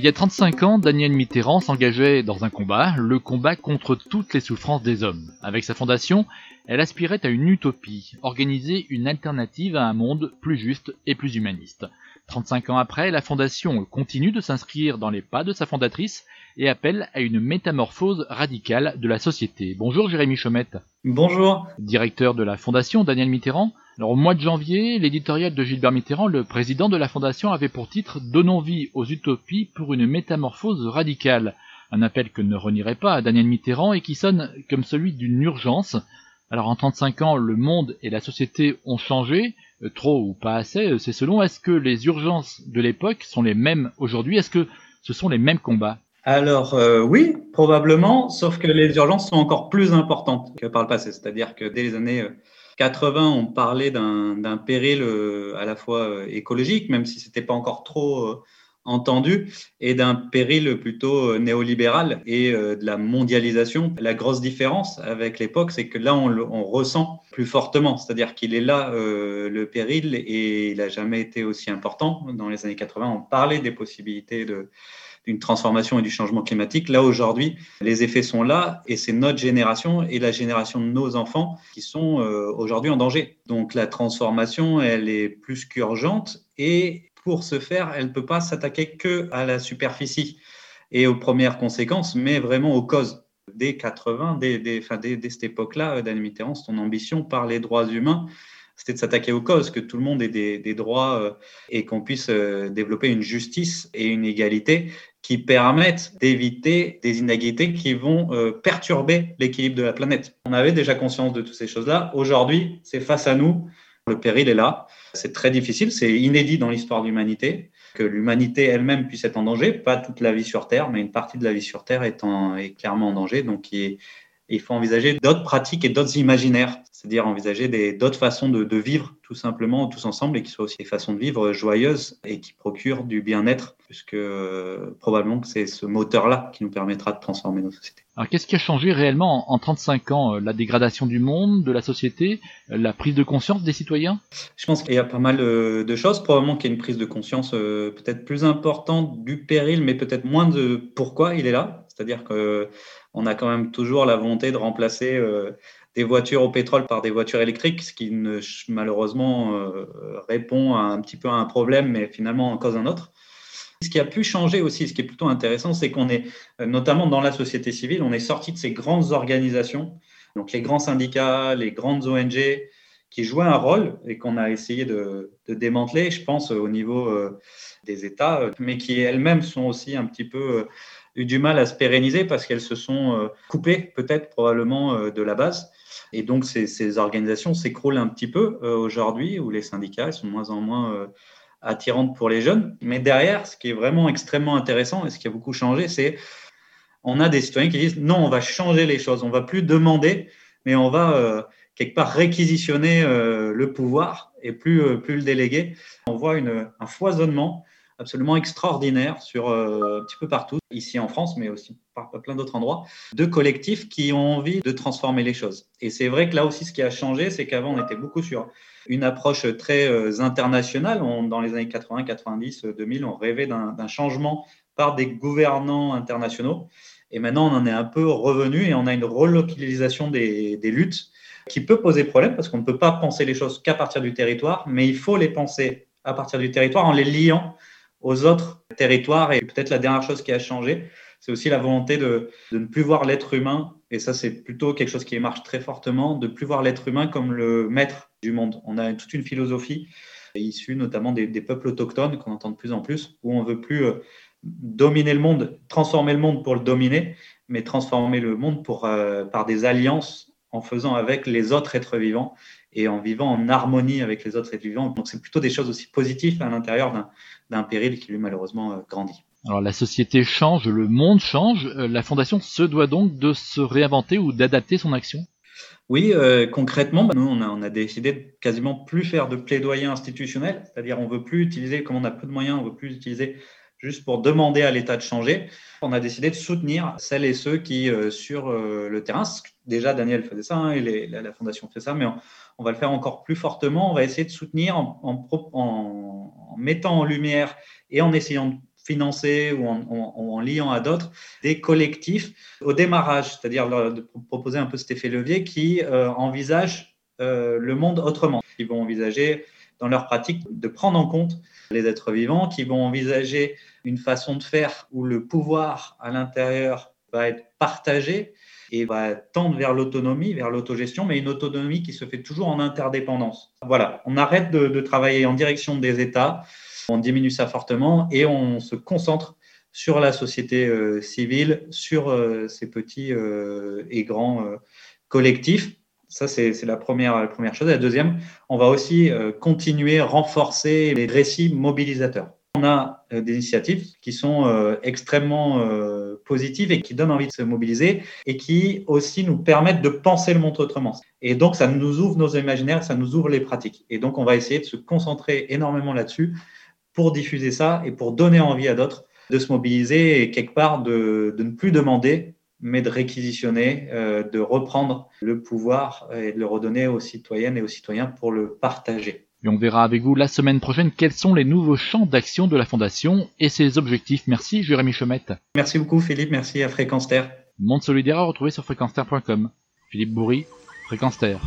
Il y a 35 ans, Daniel Mitterrand s'engageait dans un combat, le combat contre toutes les souffrances des hommes. Avec sa fondation, elle aspirait à une utopie, organiser une alternative à un monde plus juste et plus humaniste. 35 ans après, la fondation continue de s'inscrire dans les pas de sa fondatrice et appelle à une métamorphose radicale de la société. Bonjour Jérémy Chomette. Bonjour. Directeur de la fondation Daniel Mitterrand. Alors, au mois de janvier, l'éditorial de Gilbert Mitterrand, le président de la fondation, avait pour titre Donnons vie aux utopies pour une métamorphose radicale. Un appel que ne renierait pas Daniel Mitterrand et qui sonne comme celui d'une urgence. Alors en 35 ans, le monde et la société ont changé, euh, trop ou pas assez, euh, c'est selon. Est-ce que les urgences de l'époque sont les mêmes aujourd'hui? Est-ce que ce sont les mêmes combats? Alors euh, oui, probablement, sauf que les urgences sont encore plus importantes que par le passé. C'est-à-dire que dès les années 80, on parlait d'un péril euh, à la fois euh, écologique, même si ce n'était pas encore trop euh, entendu, et d'un péril plutôt néolibéral et de la mondialisation. La grosse différence avec l'époque, c'est que là, on, le, ressent plus fortement, c'est-à-dire qu'il est là, le péril, et il n'a jamais été aussi important. Dans les années 80, on parlait des possibilités de d'une transformation et du changement climatique. Là, aujourd'hui, les effets sont là et c'est notre génération et la génération de nos enfants qui sont euh, aujourd'hui en danger. Donc la transformation, elle est plus qu'urgente et pour ce faire, elle ne peut pas s'attaquer que à la superficie et aux premières conséquences, mais vraiment aux causes. Dès 80, dès, dès, dès cette époque-là, Daniel Mitterrand, son ambition par les droits humains, c'était de s'attaquer aux causes, que tout le monde ait des, droits euh, et qu'on puisse euh, développer une justice et une égalité qui permettent d'éviter des inégalités qui vont euh, perturber l'équilibre de la planète. On avait déjà conscience de toutes ces choses-là. Aujourd'hui, c'est face à nous. Le péril est là. C'est très difficile, c'est inédit dans l'histoire de l'humanité que l'humanité elle-même puisse être en danger, pas toute la vie sur Terre, mais une partie de la vie sur Terre est, clairement en danger. Donc, il faut envisager d'autres pratiques et d'autres imaginaires, c'est-à-dire envisager d'autres façons de, vivre tout simplement tous ensemble et qui soient aussi des façons de vivre joyeuses et qui procurent du bien-être, puisque euh, probablement que c'est ce moteur-là qui nous permettra de transformer nos sociétés. Alors qu'est-ce qui a changé réellement en, 35 ans euh, La dégradation du monde, de la société, euh, la prise de conscience des citoyens? Je pense qu'il y a pas mal de choses. Probablement qu'il y a une prise de conscience peut-être plus importante du péril, mais peut-être moins de pourquoi il est là. C'est-à-dire que on a quand même toujours la volonté de remplacer euh, des voitures au pétrole par des voitures électriques, ce qui malheureusement euh, répond à un petit peu à un problème, mais finalement en cause un autre. Ce qui a pu changer aussi, ce qui est plutôt intéressant, c'est qu'on est, notamment dans la société civile, on est sorti de ces grandes organisations, donc les grands syndicats, les grandes ONG, qui jouaient un rôle et qu'on a essayé de, démanteler, je pense, au niveau euh, des États, mais qui elles-mêmes sont aussi un petit peu eu du mal à se pérenniser parce qu'elles se sont euh, coupées peut-être probablement euh, de la base. Et donc ces, organisations s'écroulent un petit peu euh, aujourd'hui où les syndicats sont moins en moins attirantes pour les jeunes. Mais derrière, ce qui est vraiment extrêmement intéressant et ce qui a beaucoup changé, c'est on a des citoyens qui disent non, on va changer les choses, on va plus demander, mais on va quelque part réquisitionner le pouvoir et plus, plus le déléguer. On voit un foisonnement absolument extraordinaire sur euh, un petit peu partout, ici en France, mais aussi par plein d'autres endroits, de collectifs qui ont envie de transformer les choses. Et c'est vrai que là aussi, ce qui a changé, c'est qu'avant, on était beaucoup sur une approche très euh, internationale. dans les années 80, 90, 2000, on rêvait d'un changement par des gouvernants internationaux. Et maintenant, on en est un peu revenu et on a une relocalisation des, des luttes qui peut poser problème parce qu'on ne peut pas penser les choses qu'à partir du territoire, mais il faut les penser à partir du territoire en les liant aux autres territoires. Et peut-être la dernière chose qui a changé, c'est aussi la volonté de, ne plus voir l'être humain, et ça c'est plutôt quelque chose qui marche très fortement, de plus voir l'être humain comme le maître du monde. On a toute une philosophie issue notamment des, peuples autochtones qu'on entend de plus en plus, où on veut plus euh, dominer le monde, transformer le monde pour le dominer, mais transformer le monde pour, euh, par des alliances en faisant avec les autres êtres vivants et en vivant en harmonie avec les autres êtres vivants. Donc c'est plutôt des choses aussi positives à l'intérieur d'un péril qui lui malheureusement euh, grandit. Alors la société change, le monde change, euh, la fondation se doit donc de se réinventer ou d'adapter son action? Oui, euh, concrètement, bah, nous, on a, on a, décidé de quasiment plus faire de plaidoyer institutionnel, c'est-à-dire on veut plus utiliser, comme on a peu de moyens, on veut plus utiliser juste pour demander à l'État de changer. On a décidé de soutenir celles et ceux qui, sur le terrain, déjà Daniel faisait ça, hein, et la, Fondation fait ça, mais on va le faire encore plus fortement. On va essayer de soutenir en, mettant en lumière et en essayant de financer ou en, liant à d'autres des collectifs au démarrage, c'est-à-dire de proposer un peu cet effet levier qui euh, envisage euh, le monde autrement, qui vont envisager dans leur pratique de prendre en compte les êtres vivants, qui vont envisager une façon de faire où le pouvoir à l'intérieur va être partagé et va tendre vers l'autonomie, vers l'autogestion, mais une autonomie qui se fait toujours en interdépendance. Voilà, on arrête de, travailler en direction des États, on diminue ça fortement et on se concentre sur la société euh, civile, sur euh, ces petits euh, et grands collectifs. Ça, c'est la première, chose. la deuxième, on va aussi continuer, renforcer les récits mobilisateurs. On a des initiatives qui sont extrêmement positives et qui donnent envie de se mobiliser et qui aussi nous permettent de penser le monde autrement. Et donc, ça nous ouvre nos imaginaires, ça nous ouvre les pratiques. Et donc, on va essayer de se concentrer énormément là-dessus pour diffuser ça et pour donner envie à d'autres de se mobiliser et quelque part de, ne plus demander, mais de réquisitionner, euh, de reprendre le pouvoir et de le redonner aux citoyennes et aux citoyens pour le partager. Et on verra avec vous la semaine prochaine quels sont les nouveaux champs d'action de la Fondation et ses objectifs. Merci Jérémy Chomette. Merci beaucoup Philippe, merci à Fréquence Terre. Monde solidaire à retrouver sur fréquenceterre.com. Philippe Bourri, Fréquence Terre.